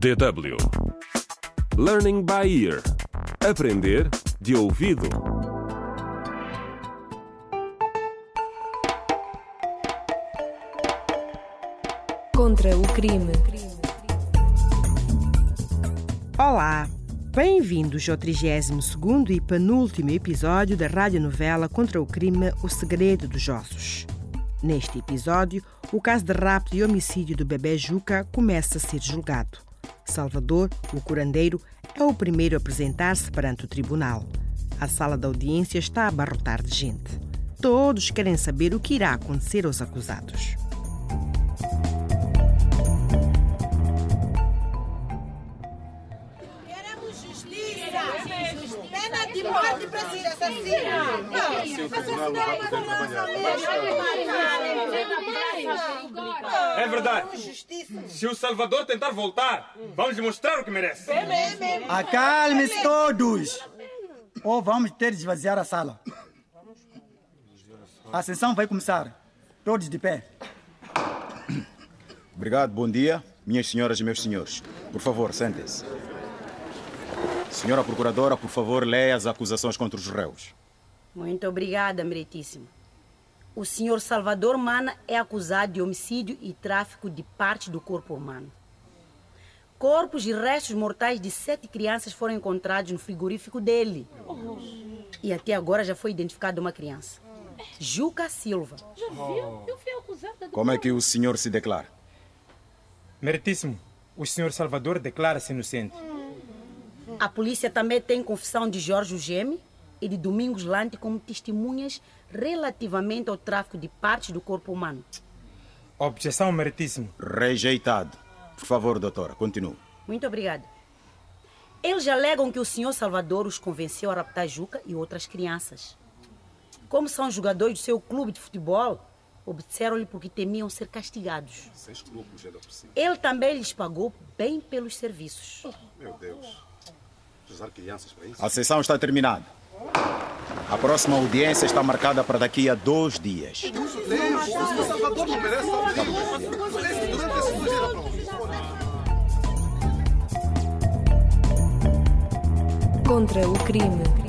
DW Learning by Ear Aprender de ouvido. Contra o crime. Olá, bem-vindos ao 32º e penúltimo episódio da radionovela Contra o crime O Segredo dos Ossos. Neste episódio, o caso de rapto e homicídio do bebê Juca começa a ser julgado. Salvador, o curandeiro, é o primeiro a apresentar-se perante o tribunal. A sala da audiência está a abarrotar de gente. Todos querem saber o que irá acontecer aos acusados. Queremos justiça! Pena de morte para esse assassino! É verdade. Se o Salvador tentar voltar, vamos lhe mostrar o que merece. Acalme-se todos! Ou vamos ter de esvaziar a sala. A sessão vai começar. Todos de pé. Obrigado, bom dia, minhas senhoras e meus senhores. Por favor, sentem-se. Senhora Procuradora, por favor, leia as acusações contra os réus. Muito obrigada, meritíssimo. O senhor Salvador Mana é acusado de homicídio e tráfico de parte do corpo humano. Corpos e restos mortais de sete crianças foram encontrados no frigorífico dele. E até agora já foi identificada uma criança. Juca Silva. Como é que o senhor se declara? Meritíssimo, o senhor Salvador declara-se inocente. A polícia também tem confissão de Jorge Geme e de Domingos Lante como testemunhas relativamente ao tráfico de partes do corpo humano. Objeção, meritíssimo. Rejeitado. Por favor, doutora, continue. Muito obrigada. Eles alegam que o senhor Salvador os convenceu a raptar Juca e outras crianças. Como são jogadores do seu clube de futebol, obedeceram-lhe porque temiam ser castigados. Ele também lhes pagou bem pelos serviços. A sessão está terminada. A próxima audiência está marcada para daqui a dois dias. Contra o crime.